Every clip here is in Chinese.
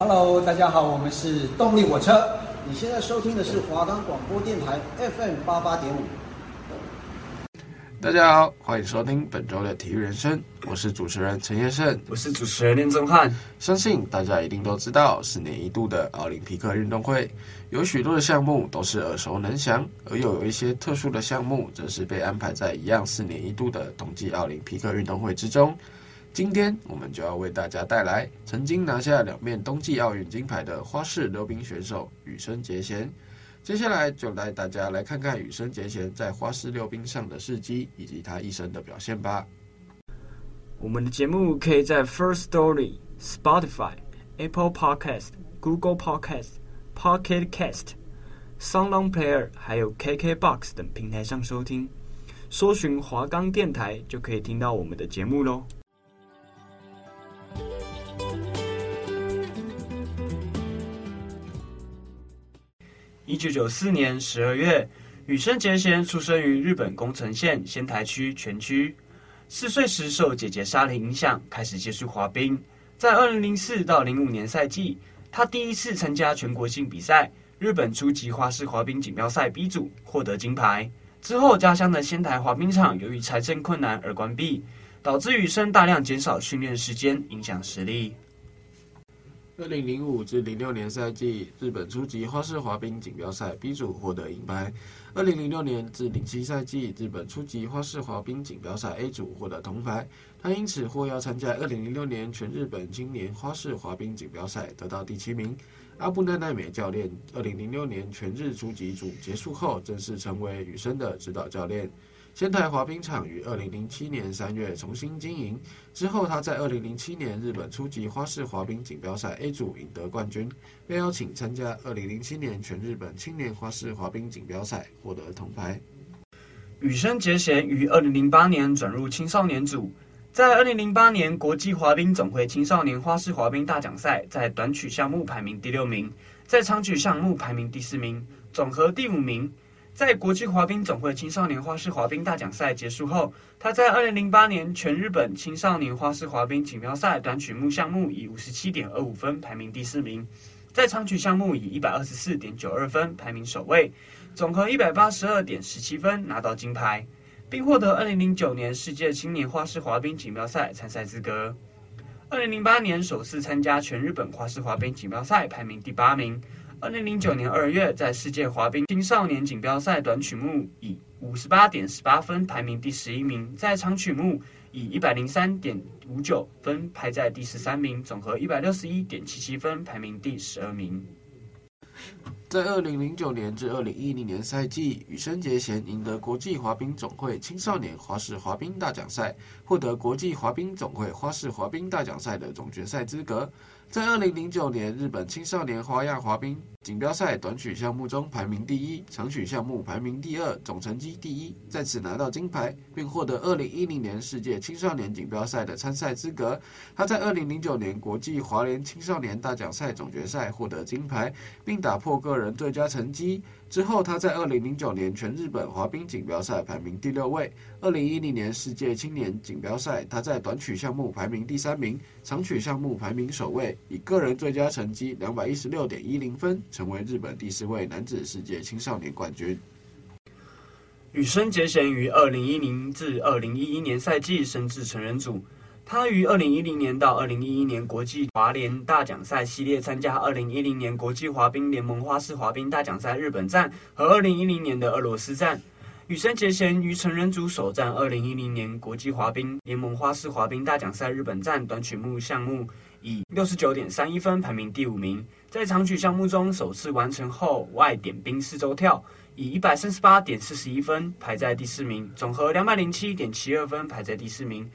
Hello，大家好，我们是动力火车。你现在收听的是华冈广播电台 FM 八八点五。大家好，欢迎收听本周的体育人生，我是主持人陈业胜，我是主持人林宗翰。相信大家一定都知道，四年一度的奥林匹克运动会有许多的项目都是耳熟能详，而又有一些特殊的项目，则是被安排在一样四年一度的冬季奥林匹克运动会之中。今天我们就要为大家带来曾经拿下两面冬季奥运金牌的花式溜冰选手羽生结弦。接下来就带大家来看看羽生结弦在花式溜冰上的事迹以及他一生的表现吧。我们的节目可以在 First Story、Spotify、Apple Podcast、Google Podcast、Pocket Cast、SoundOn Player 还有 KKBox 等平台上收听，搜寻华冈电台就可以听到我们的节目喽。一九九四年十二月，羽生结弦出生于日本宫城县仙台区全区。四岁时受姐姐纱铃影响，开始接触滑冰。在二零零四到零五年赛季，他第一次参加全国性比赛——日本初级花式滑冰锦标赛 B 组，获得金牌。之后，家乡的仙台滑冰场由于财政困难而关闭，导致羽生大量减少训练时间，影响实力。二零零五至零六年赛季，日本初级花式滑冰锦标赛 B 组获得银牌。二零零六年至零七赛季，日本初级花式滑冰锦标赛 A 组获得铜牌。他因此获邀参加二零零六年全日本青年花式滑冰锦标赛，得到第七名。阿布奈奈美教练二零零六年全日初级组结束后，正式成为羽生的指导教练。仙台滑冰场于二零零七年三月重新经营之后，他在二零零七年日本初级花式滑冰锦标赛 A 组赢得冠军，被邀请参加二零零七年全日本青年花式滑冰锦标赛，获得铜牌。羽生结弦于二零零八年转入青少年组，在二零零八年国际滑冰总会青少年花式滑冰大奖赛，在短曲项目排名第六名，在长曲项目排名第四名，总和第五名。在国际滑冰总会青少年花式滑冰大奖赛结束后，他在二零零八年全日本青少年花式滑冰锦标赛短曲目项目以五十七点二五分排名第四名，在长曲项目以一百二十四点九二分排名首位，总和一百八十二点十七分拿到金牌，并获得二零零九年世界青年花式滑冰锦标赛参赛资格。二零零八年首次参加全日本花式滑冰锦标赛，排名第八名。二零零九年二月，在世界滑冰青少年锦标赛短曲目以五十八点十八分排名第十一名，在长曲目以一百零三点五九分排在第十三名，总和一百六十一点七七分排名第十二名。在二零零九年至二零一零年赛季，羽生结弦赢得国际滑冰总会青少年花式滑冰大奖赛，获得国际滑冰总会花式滑冰大奖赛的总决赛资格。在二零零九年日本青少年花样滑冰锦标赛短曲项目中排名第一，长曲项目排名第二，总成绩第一，再次拿到金牌，并获得二零一零年世界青少年锦标赛的参赛资格。他在二零零九年国际华联青少年大奖赛总决赛获得金牌，并打破个人最佳成绩。之后，他在二零零九年全日本滑冰锦标赛排名第六位。二零一零年世界青年锦标赛，他在短曲项目排名第三名，长曲项目排名首位，以个人最佳成绩两百一十六点一零分，成为日本第四位男子世界青少年冠军。羽生结弦于二零一零至二零一一年赛季升至成人组。他于二零一零年到二零一一年国际滑联大奖赛系列参加二零一零年国际滑冰联盟花式滑冰大奖赛日本站和二零一零年的俄罗斯站。羽生结弦于成人组首战二零一零年国际滑冰联盟花式滑冰大奖赛日本站短曲目项目，以六十九点三一分排名第五名。在长曲项目中首次完成后外点冰四周跳，以一百三十八点四十一分排在第四名，总和两百零七点七二分排在第四名。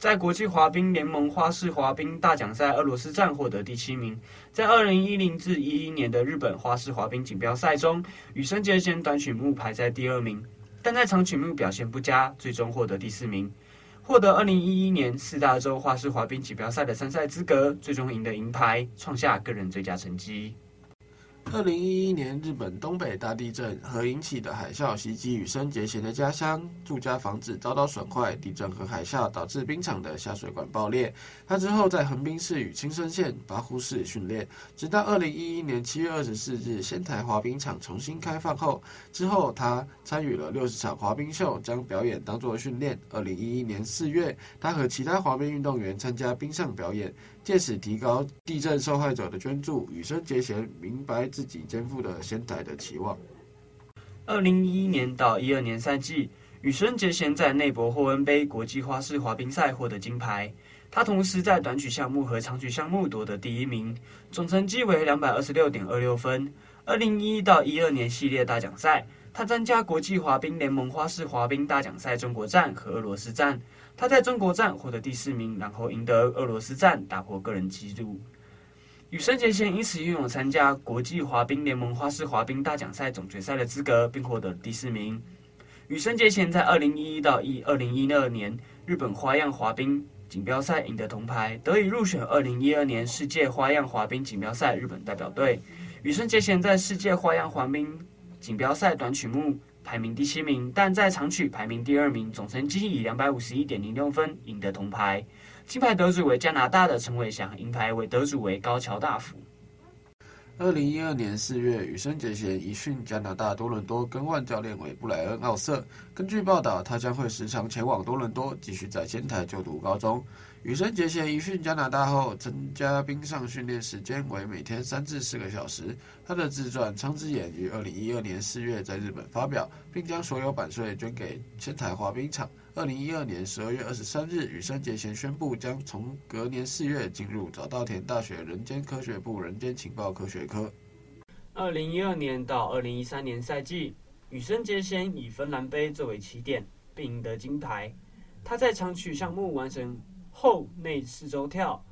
在国际滑冰联盟花式滑冰大奖赛俄罗斯站获得第七名。在二零一零至一一年的日本花式滑冰锦标赛中，羽生结弦短曲目排在第二名，但在长曲目表现不佳，最终获得第四名，获得二零一一年四大洲花式滑冰锦标赛的参赛资格，最终赢得银牌，创下个人最佳成绩。二零一一年日本东北大地震和引起的海啸袭击羽生结弦的家乡，住家房子遭到损坏。地震和海啸导致冰场的下水管爆裂。他之后在横滨市与青森县八户市训练，直到二零一一年七月二十四日仙台滑冰场重新开放后，之后他参与了六十场滑冰秀，将表演当作训练。二零一一年四月，他和其他滑冰运动员参加冰上表演。借此提高地震受害者的捐助，羽生结弦明白自己肩负的仙台的期望。二零一一年到一二年赛季，羽生结弦在内博霍恩杯国际花式滑冰赛获得金牌。他同时在短曲项目和长曲项目夺得第一名，总成绩为两百二十六点二六分。二零一一到一二年系列大奖赛，他参加国际滑冰联盟花式滑冰大奖赛中国站和俄罗斯站。他在中国站获得第四名，然后赢得俄罗斯站，打破个人纪录。羽生结弦因此拥有参加国际滑冰联盟花式滑冰大奖赛总决赛的资格，并获得第四名。羽生结弦在二零一一到一二零一二年日本花样滑冰锦标赛赢得铜牌，得以入选二零一二年世界花样滑冰锦标赛日本代表队。羽生结弦在世界花样滑冰锦标赛短曲目排名第七名，但在长曲排名第二名，总成绩以两百五十一点零六分赢得铜牌。金牌得主为加拿大的陈伟祥，银牌为得主为高桥大辅。二零一二年四月，羽生结弦移训加拿大多伦多，更换教练为布莱恩奥瑟。根据报道，他将会时常前往多伦多，继续在仙台就读高中。羽生结弦移训加拿大后，增加冰上训练时间为每天三至四个小时。他的自传《苍之眼》于二零一二年四月在日本发表，并将所有版税捐给千台滑冰场。二零一二年十二月二十三日，羽生结弦宣布将从隔年四月进入早稻田大学人间科学部人间情报科学科。二零一二年到二零一三年赛季，羽生结弦以芬兰杯作为起点，并赢得金牌。他在长曲项目完成。后内四周跳，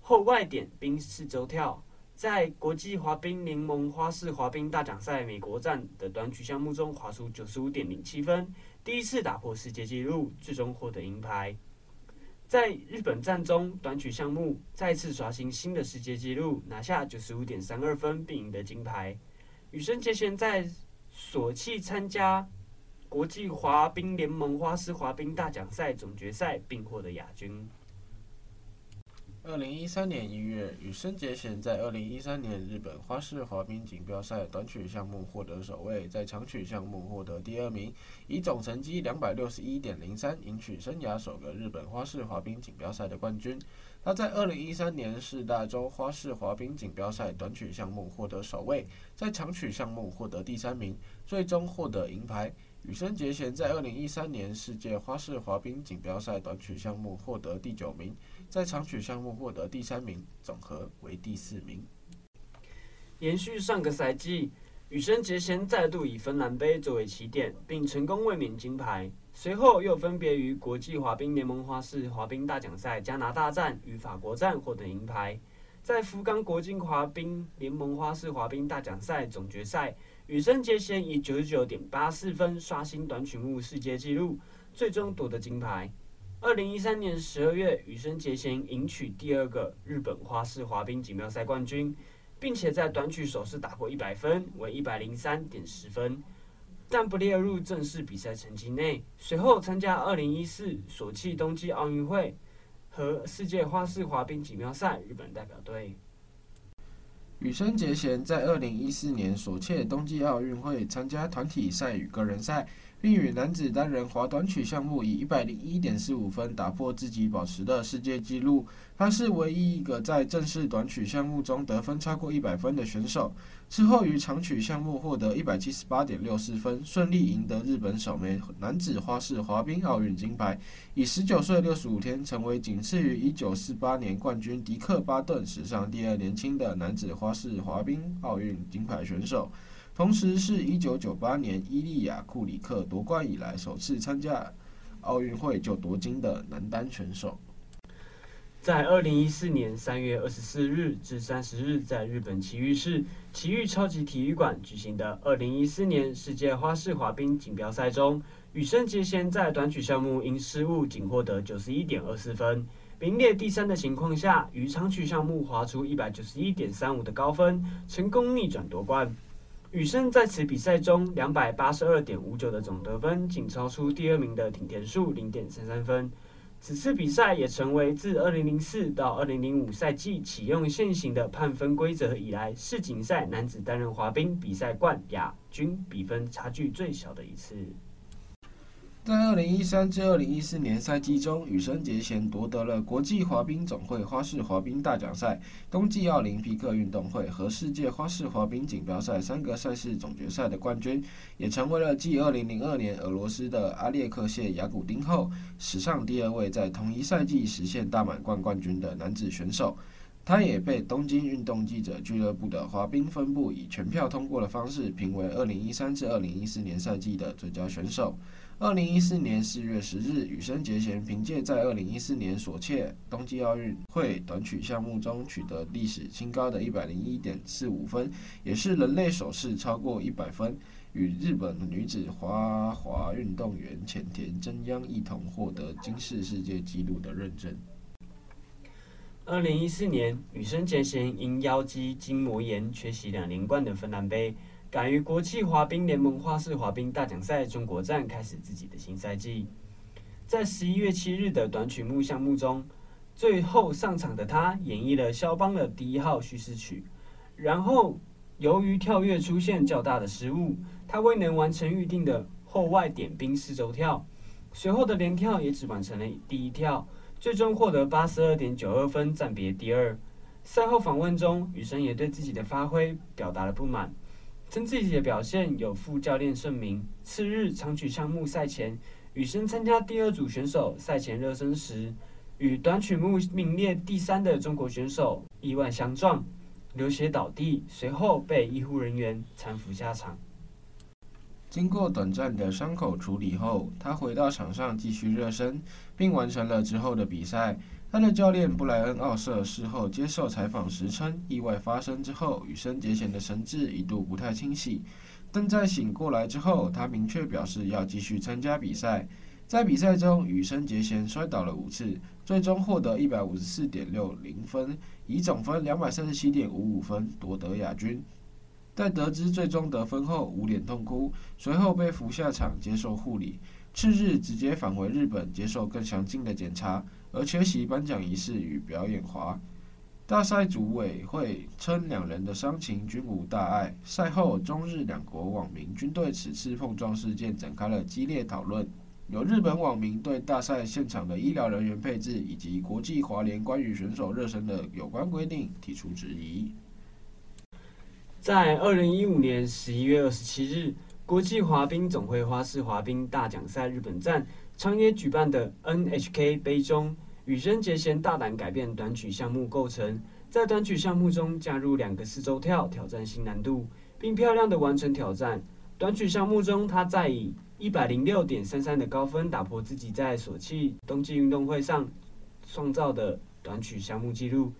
后外点冰四周跳，在国际滑冰联盟花式滑冰大奖赛美国站的短曲项目中滑出九十五点零七分，第一次打破世界纪录，最终获得银牌。在日本站中，短曲项目再次刷新新的世界纪录，拿下九十五点三二分，并赢得金牌。羽生结弦在索契参加国际滑冰联盟花式滑冰大奖赛总决赛，并获得亚军。二零一三年一月，羽生结弦在二零一三年日本花式滑冰锦标赛短曲项目获得首位，在长曲项目获得第二名，以总成绩两百六十一点零三赢取生涯首个日本花式滑冰锦标赛的冠军。他在二零一三年四大洲花式滑冰锦标赛短曲项目获得首位，在长曲项目获得第三名，最终获得银牌。羽生结弦在二零一三年世界花式滑冰锦标赛短曲项目获得第九名。在长曲项目获得第三名，总和为第四名。延续上个赛季，羽生结弦再度以芬兰杯作为起点，并成功卫冕金牌。随后又分别于国际滑冰联盟花式滑冰大奖赛加拿大站与法国站获得银牌。在福冈国际滑冰联盟花式滑冰大奖赛总决赛，羽生结弦以九十九点八四分刷新短曲目世界纪录，最终夺得金牌。二零一三年十二月，羽生结弦赢取第二个日本花式滑冰锦标赛冠军，并且在短曲首次打破一百分，为一百零三点十分，但不列入正式比赛成绩内。随后参加二零一四索契冬季奥运会和世界花式滑冰锦标赛日本代表队。羽生结弦在二零一四年索契冬季奥运会参加团体赛与个人赛。并与男子单人滑短曲项目以一百零一点四五分打破自己保持的世界纪录。他是唯一一个在正式短曲项目中得分超过一百分的选手。之后于长曲项目获得一百七十八点六四分，顺利赢得日本首枚男子花式滑冰奥运金牌，以十九岁六十五天成为仅次于一九四八年冠军迪克巴顿史上第二年轻的男子花式滑冰奥运金牌选手。同时是一九九八年伊利亚库里克夺冠以来首次参加奥运会就夺金的男单选手。在二零一四年三月二十四日至三十日，在日本崎玉市埼玉超级体育馆举行的二零一四年世界花式滑冰锦标赛中，羽生结弦在短曲项目因失误仅获得九十一点二四分，名列第三的情况下，于长曲项目滑出一百九十一点三五的高分，成功逆转夺冠。羽生在此比赛中两百八十二点五九的总得分，仅超出第二名的町田树零点三三分。此次比赛也成为自二零零四到二零零五赛季启用现行的判分规则以来，世锦赛男子单人滑冰比赛冠亚军比分差距最小的一次。在二零一三至二零一四年赛季中，羽生结弦夺得了国际滑冰总会花式滑冰大奖赛、冬季奥林匹克运动会和世界花式滑冰锦标赛三个赛事总决赛的冠军，也成为了继二零零二年俄罗斯的阿列克谢亚古丁后，史上第二位在同一赛季实现大满贯冠军的男子选手。他也被东京运动记者俱乐部的滑冰分部以全票通过的方式评为二零一三至二零一四年赛季的最佳选手。二零一四年四月十日，羽生结弦凭借在二零一四年索契冬季奥运会短曲项目中取得历史新高的一百零一点四五分，也是人类首次超过一百分，与日本女子花滑运动员浅田真央一同获得金氏世界纪录的认证。二零一四年，羽生结弦因腰肌筋膜炎缺席两连冠的芬兰杯。敢于国际滑冰联盟花式滑冰大奖赛中国站开始自己的新赛季，在十一月七日的短曲目项目中，最后上场的他演绎了肖邦的第一号叙事曲，然后由于跳跃出现较大的失误，他未能完成预定的后外点冰四周跳，随后的连跳也只完成了第一跳，最终获得八十二点九二分，暂别第二。赛后访问中，羽生也对自己的发挥表达了不满。称自己的表现有副教练盛名。次日长曲项目赛前，羽生参加第二组选手赛前热身时，与短曲目名列第三的中国选手意外相撞，流血倒地，随后被医护人员搀扶下场。经过短暂的伤口处理后，他回到场上继续热身，并完成了之后的比赛。他的教练布莱恩·奥瑟事后接受采访时称，意外发生之后，羽生结弦的神志一度不太清晰，但在醒过来之后，他明确表示要继续参加比赛。在比赛中，羽生结弦摔倒了五次，最终获得一百五十四点六零分，以总分两百三十七点五五分夺得亚军。在得知最终得分后，捂脸痛哭，随后被扶下场接受护理。次日直接返回日本接受更详尽的检查。而缺席颁奖仪式与表演华。大赛组委会称两人的伤情均无大碍。赛后，中日两国网民均对此次碰撞事件展开了激烈讨论。有日本网民对大赛现场的医疗人员配置以及国际滑联关于选手热身的有关规定提出质疑。在二零一五年十一月二十七日，国际滑冰总会花式滑冰大奖赛日本站。长野举办的 NHK 杯中，羽生结弦大胆改变短曲项目构成，在短曲项目中加入两个四周跳，挑战新难度，并漂亮的完成挑战。短曲项目中，他再以一百零六点三三的高分打破自己在索契冬季运动会上创造的短曲项目纪录。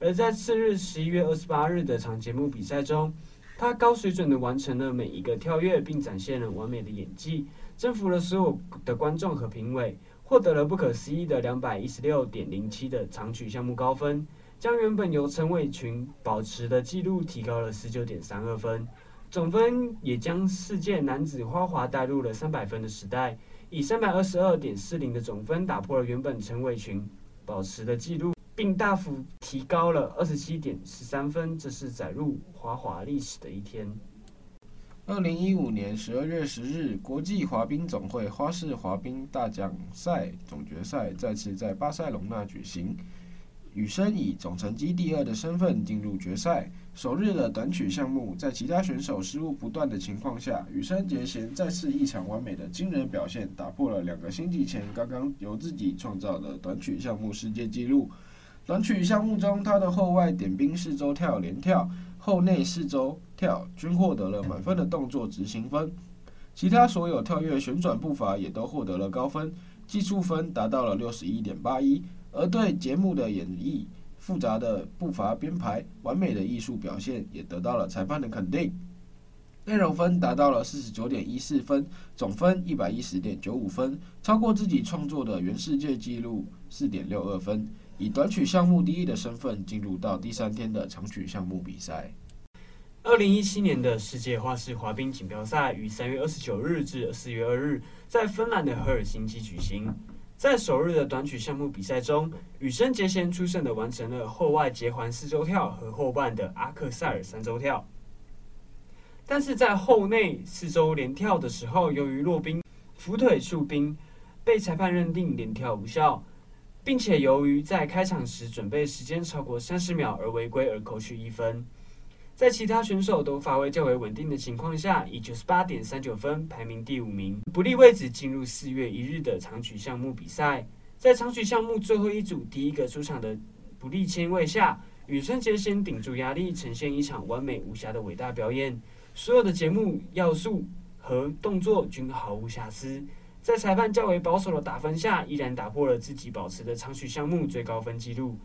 而在次日十一月二十八日的长节目比赛中，他高水准的完成了每一个跳跃，并展现了完美的演技。征服了所有的观众和评委，获得了不可思议的两百一十六点零七的长曲项目高分，将原本由陈伟群保持的纪录提高了十九点三二分，总分也将世界男子花滑带入了三百分的时代，以三百二十二点四零的总分打破了原本陈伟群保持的纪录，并大幅提高了二十七点十三分，这是载入花滑历史的一天。二零一五年十二月十日，国际滑冰总会花式滑冰大奖赛总决赛再次在巴塞隆纳举行。羽生以总成绩第二的身份进入决赛。首日的短曲项目，在其他选手失误不断的情况下，羽生结弦再次一场完美的惊人表现，打破了两个星期前刚刚由自己创造的短曲项目世界纪录。短曲项目中，他的后外点冰四周跳连跳。后内四周跳均获得了满分的动作执行分，其他所有跳跃旋转步伐也都获得了高分，技术分达到了六十一点八一。而对节目的演绎、复杂的步伐编排、完美的艺术表现也得到了裁判的肯定，内容分达到了四十九点一四分，总分一百一十点九五分，超过自己创作的原世界纪录四点六二分。以短曲项目第一的身份进入到第三天的长曲项目比赛。二零一七年的世界花式滑冰锦标赛于三月二十九日至四月二日在芬兰的赫尔辛基举行。在首日的短曲项目比赛中，羽生结弦出色的完成了后外结环四周跳和后半的阿克塞尔三周跳。但是在后内四周连跳的时候，由于落冰扶腿触冰，被裁判认定连跳无效，并且由于在开场时准备时间超过三十秒而违规而扣去一分。在其他选手都发挥较为稳定的情况下，以九十八点三九分排名第五名，不利位置进入四月一日的长曲项目比赛。在长曲项目最后一组第一个出场的不利签位下，羽生结弦顶住压力，呈现一场完美无瑕的伟大表演。所有的节目要素和动作均毫无瑕疵，在裁判较为保守的打分下，依然打破了自己保持的长曲项目最高分纪录。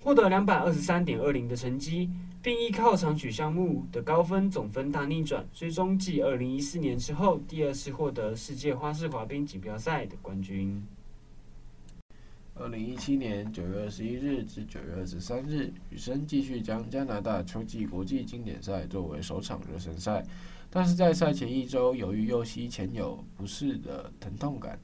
获得两百二十三点二零的成绩，并依靠长曲项目的高分总分大逆转，最终继二零一四年之后第二次获得世界花式滑冰锦标赛的冠军。二零一七年九月二十一日至九月二十三日，羽生继续将加拿大秋季国际经典赛作为首场热身赛，但是在赛前一周，由于右膝前有不适的疼痛感，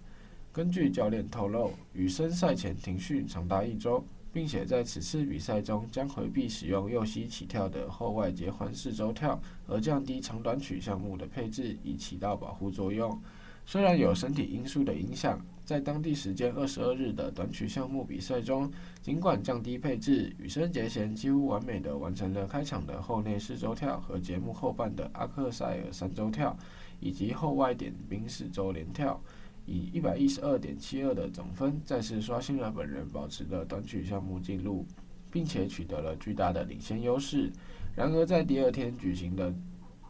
根据教练透露，羽生赛前停训长达一周。并且在此次比赛中将回避使用右膝起跳的后外结环四周跳，而降低长短曲项目的配置，以起到保护作用。虽然有身体因素的影响，在当地时间二十二日的短曲项目比赛中，尽管降低配置，羽生结弦几乎完美的完成了开场的后内四周跳和节目后半的阿克塞尔三周跳，以及后外点冰四周连跳。以一百一十二点七二的总分，再次刷新了本人保持的短曲项目纪录，并且取得了巨大的领先优势。然而，在第二天举行的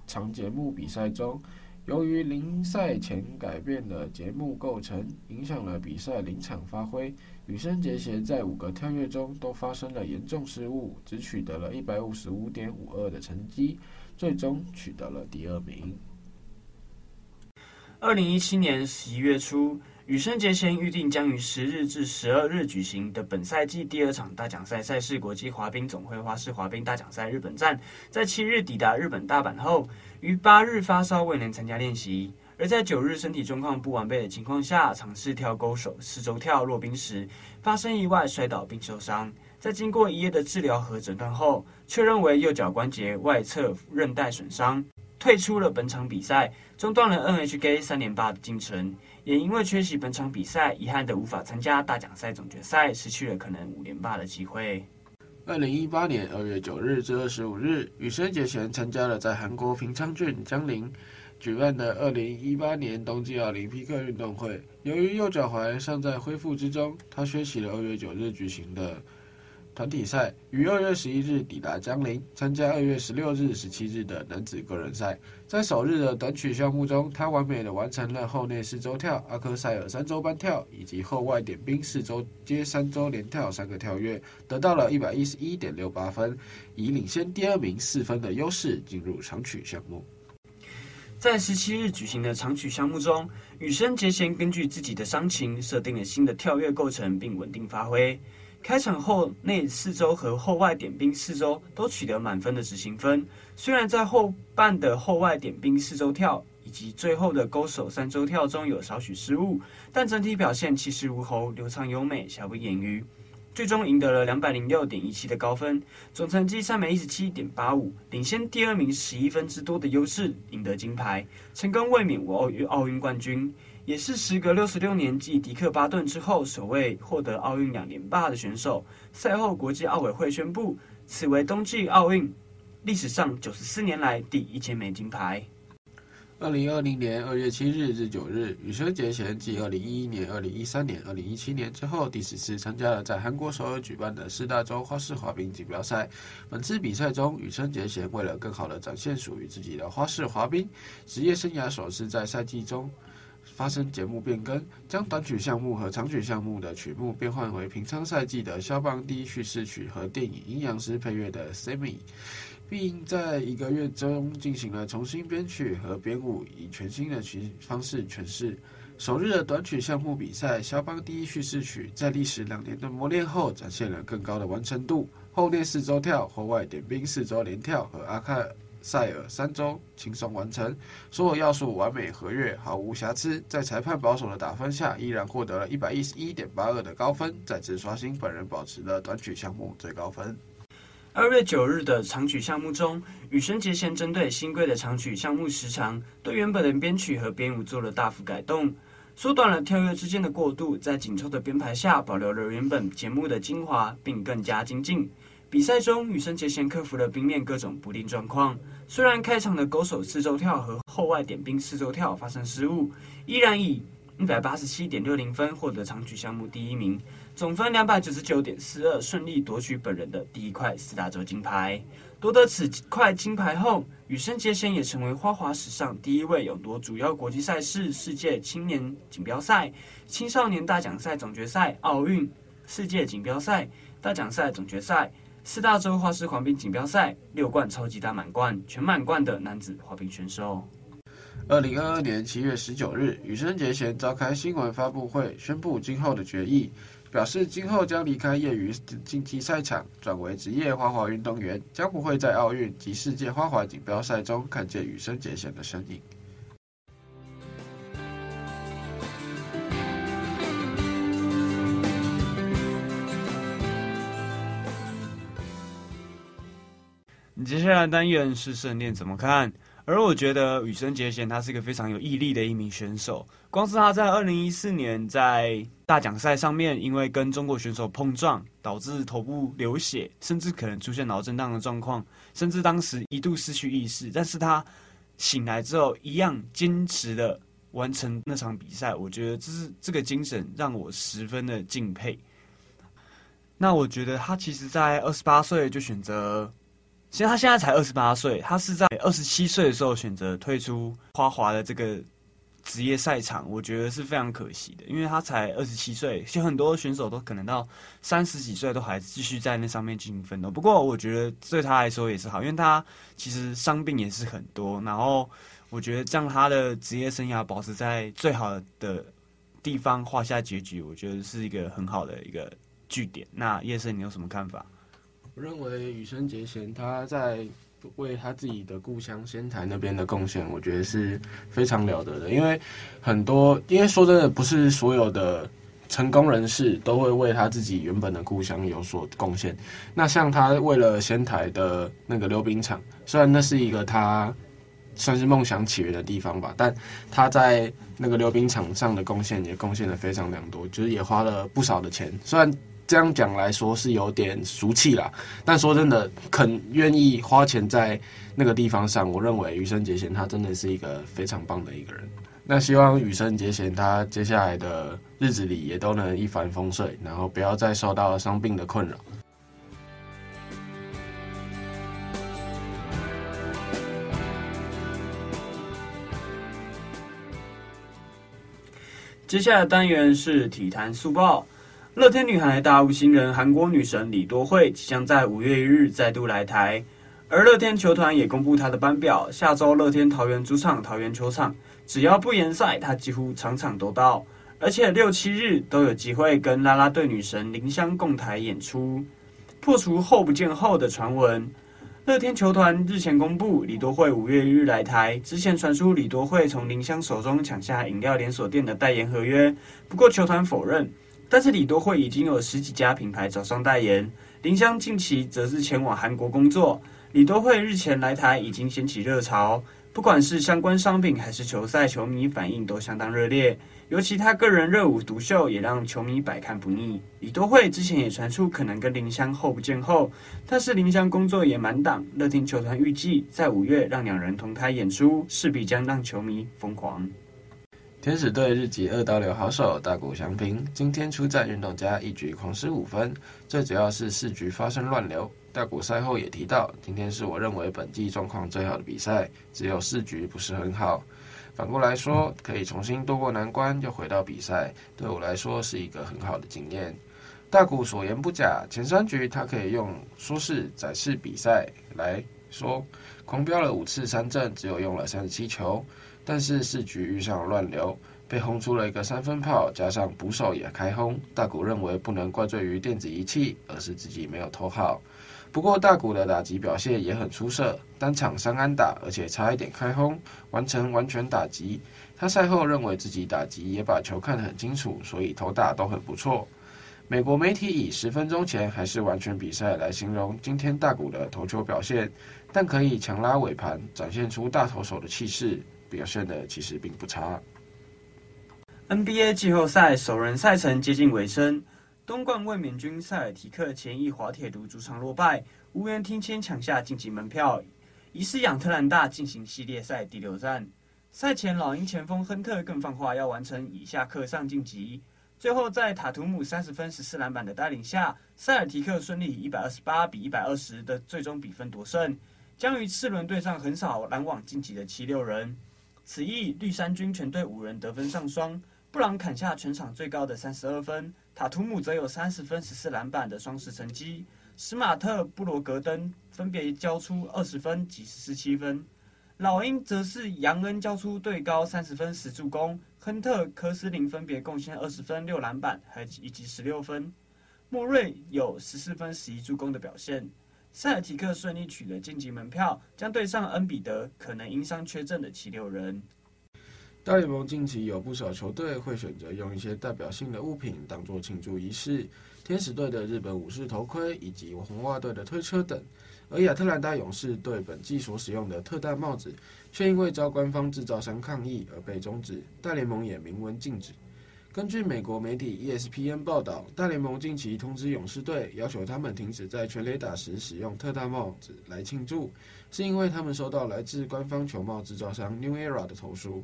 长节目比赛中，由于临赛前改变的节目构成，影响了比赛临场发挥。羽生结弦在五个跳跃中都发生了严重失误，只取得了一百五十五点五二的成绩，最终取得了第二名。二零一七年十一月初，羽生结弦预定将于十日至十二日举行的本赛季第二场大奖赛赛事——国际滑冰总会花式滑冰大奖赛日本站，在七日抵达日本大阪后，于八日发烧未能参加练习，而在九日身体状况不完备的情况下，尝试跳勾手四周跳落冰时发生意外摔倒并受伤，在经过一夜的治疗和诊断后，确认为右脚关节外侧韧带损伤。退出了本场比赛，中断了 NHK 三连霸的进程，也因为缺席本场比赛，遗憾的无法参加大奖赛总决赛，失去了可能五连霸的机会。二零一八年二月九日至二十五日，羽生结弦参加了在韩国平昌郡江陵举办的二零一八年冬季奥林匹克运动会。由于右脚踝尚在恢复之中，他缺席了二月九日举行的。团体赛于二月十一日抵达江陵，参加二月十六日、十七日的男子个人赛。在首日的短曲项目中，他完美的完成了后内四周跳、阿克塞尔三周半跳以及后外点冰四周接三周连跳三个跳跃，得到了一百一十一点六八分，以领先第二名四分的优势进入长曲项目。在十七日举行的长曲项目中，羽生结弦根据自己的伤情设定了新的跳跃构成，并稳定发挥。开场后内四周和后外点冰四周都取得满分的执行分，虽然在后半的后外点冰四周跳以及最后的勾手三周跳中有少许失误，但整体表现气势如虹，流畅优美，瑕不掩瑜。最终赢得了两百零六点一七的高分，总成绩三百一十七点八五，领先第二名十一分之多的优势，赢得金牌，成功卫冕奥运奥运冠军。也是时隔六十六年继迪克巴顿之后，首位获得奥运两连霸的选手。赛后，国际奥委会宣布，此为冬季奥运历史上九十四年来第一千枚金牌。二零二零年二月七日至九日，羽生结弦继二零一一年、二零一三年、二零一七年之后，第十次参加了在韩国首尔举办的四大洲花式滑冰锦标赛。本次比赛中，羽生结弦为了更好地展现属于自己的花式滑冰，职业生涯首次在赛季中。发生节目变更，将短曲项目和长曲项目的曲目变换为平昌赛季的肖邦第一叙事曲和电影《阴阳师》配乐的《Semi》，并在一个月中进行了重新编曲和编舞，以全新的曲方式诠释。首日的短曲项目比赛，肖邦第一叙事曲在历时两年的磨练后，展现了更高的完成度。后面四周跳、后外点冰四周连跳和阿克塞尔三周轻松完成，所有要素完美合跃，毫无瑕疵。在裁判保守的打分下，依然获得了一百一十一点八二的高分，再次刷新本人保持的短曲项目最高分。二月九日的长曲项目中，羽生结弦针对新贵的长曲项目时长，对原本的编曲和编舞做了大幅改动，缩短了跳跃之间的过渡，在紧凑的编排下，保留了原本节目的精华，并更加精进。比赛中，羽生结弦克服了冰面各种不利状况，虽然开场的勾手四周跳和后外点冰四周跳发生失误，依然以一百八十七点六零分获得长曲项目第一名。总分两百九十九点四二，顺利夺取本人的第一块四大洲金牌。夺得此块金牌后，羽生结弦也成为花滑史上第一位勇夺主要国际赛事世界青年锦标赛、青少年大奖赛总决赛、奥运、世界锦标赛、大奖赛总决赛、四大洲花式滑冰锦标赛六冠超级大满贯、全满贯的男子滑冰选手。二零二二年七月十九日，羽生结弦召开新闻发布会，宣布今后的决议。表示今后将离开业余竞技赛场，转为职业花滑运动员，将不会在奥运及世界花滑锦标赛中看见羽生结弦的身影。你接下来单元是圣殿怎么看？而我觉得羽生结弦他是一个非常有毅力的一名选手。光是他在二零一四年在大奖赛上面，因为跟中国选手碰撞，导致头部流血，甚至可能出现脑震荡的状况，甚至当时一度失去意识。但是他醒来之后，一样坚持的完成那场比赛。我觉得这是这个精神让我十分的敬佩。那我觉得他其实，在二十八岁就选择。其实他现在才二十八岁，他是在二十七岁的时候选择退出花滑的这个职业赛场，我觉得是非常可惜的，因为他才二十七岁，其实很多选手都可能到三十几岁都还继续在那上面进行奋斗。不过我觉得对他来说也是好，因为他其实伤病也是很多，然后我觉得让他的职业生涯保持在最好的地方画下结局，我觉得是一个很好的一个据点。那叶生，你有什么看法？我认为羽生结弦他在为他自己的故乡仙台那边的贡献，我觉得是非常了得的。因为很多，因为说真的，不是所有的成功人士都会为他自己原本的故乡有所贡献。那像他为了仙台的那个溜冰场，虽然那是一个他算是梦想起源的地方吧，但他在那个溜冰场上的贡献也贡献了非常良多，就是也花了不少的钱。虽然这样讲来说是有点俗气啦，但说真的，肯愿意花钱在那个地方上，我认为羽生结弦他真的是一个非常棒的一个人。那希望羽生结弦他接下来的日子里也都能一帆风顺，然后不要再受到伤病的困扰。接下来的单元是体坛速报。乐天女孩大物新人韩国女神李多慧即将在五月一日再度来台，而乐天球团也公布她的班表。下周乐天桃园主场桃园球场，只要不延赛，她几乎场场都到，而且六七日都有机会跟啦啦队女神林香共台演出，破除后不见后的传闻。乐天球团日前公布李多慧五月一日来台，之前传出李多慧从林香手中抢下饮料连锁店的代言合约，不过球团否认。但是李多慧已经有十几家品牌找上代言，林湘近期则是前往韩国工作。李多慧日前来台已经掀起热潮，不管是相关商品还是球赛，球迷反应都相当热烈。尤其他个人热舞独秀也让球迷百看不腻。李多慧之前也传出可能跟林湘后不见后，但是林湘工作也满档，乐天球团预计在五月让两人同台演出，势必将让球迷疯狂。天使队日籍二刀流好手大谷翔平今天出战运动家，一局狂失五分，最主要是四局发生乱流。大谷赛后也提到，今天是我认为本季状况最好的比赛，只有四局不是很好。反过来说，可以重新渡过难关，又回到比赛，对我来说是一个很好的经验。大谷所言不假，前三局他可以用说是展示比赛来说，狂飙了五次三振，只有用了三十七球。但是四局遇上乱流，被轰出了一个三分炮，加上捕手也开轰，大谷认为不能怪罪于电子仪器，而是自己没有投好。不过大谷的打击表现也很出色，单场三安打，而且差一点开轰，完成完全打击。他赛后认为自己打击也把球看得很清楚，所以投打都很不错。美国媒体以十分钟前还是完全比赛来形容今天大谷的投球表现，但可以强拉尾盘，展现出大投手的气势，表现的其实并不差。NBA 季后赛首轮赛程接近尾声，东冠卫冕军塞尔提克前役滑铁卢主场落败，无缘提前抢下晋级门票，疑似亚特兰大进行系列赛第六战。赛前老鹰前锋亨特更放话要完成以下克上晋级。最后在塔图姆三十分十四篮板的带领下，塞尔提克顺利以一百二十八比一百二十的最终比分夺胜，将于次轮对上横扫篮网晋级的七六人。此役绿衫军全队五人得分上双。布朗砍下全场最高的三十二分，塔图姆则有三十分、十四篮板的双十成绩。史马特、布罗格登分别交出二十分及十七分。老鹰则是杨恩交出队高三十分、十助攻，亨特、科斯林分别贡献二十分、六篮板，和以及十六分。莫瑞有十四分、十一助攻的表现。塞尔提克顺利取得晋级门票，将对上恩比德可能因伤缺阵的七六人。大联盟近期有不少球队会选择用一些代表性的物品当做庆祝仪式，天使队的日本武士头盔以及红袜队的推车等。而亚特兰大勇士队本季所使用的特大帽子，却因为遭官方制造商抗议而被终止，大联盟也明文禁止。根据美国媒体 ESPN 报道，大联盟近期通知勇士队，要求他们停止在全垒打时使用特大帽子来庆祝，是因为他们收到来自官方球帽制造商 New Era 的投诉。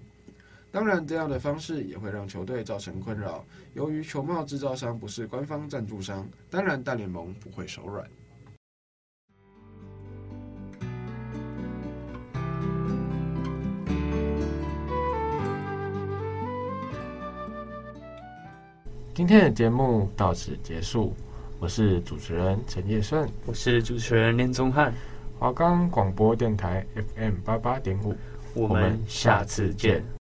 当然，这样的方式也会让球队造成困扰。由于球帽制造商不是官方赞助商，当然大联盟不会手软。今天的节目到此结束，我是主持人陈业顺，我是主持人连宗翰，华冈广播电台 FM 八八点五，我们下次见。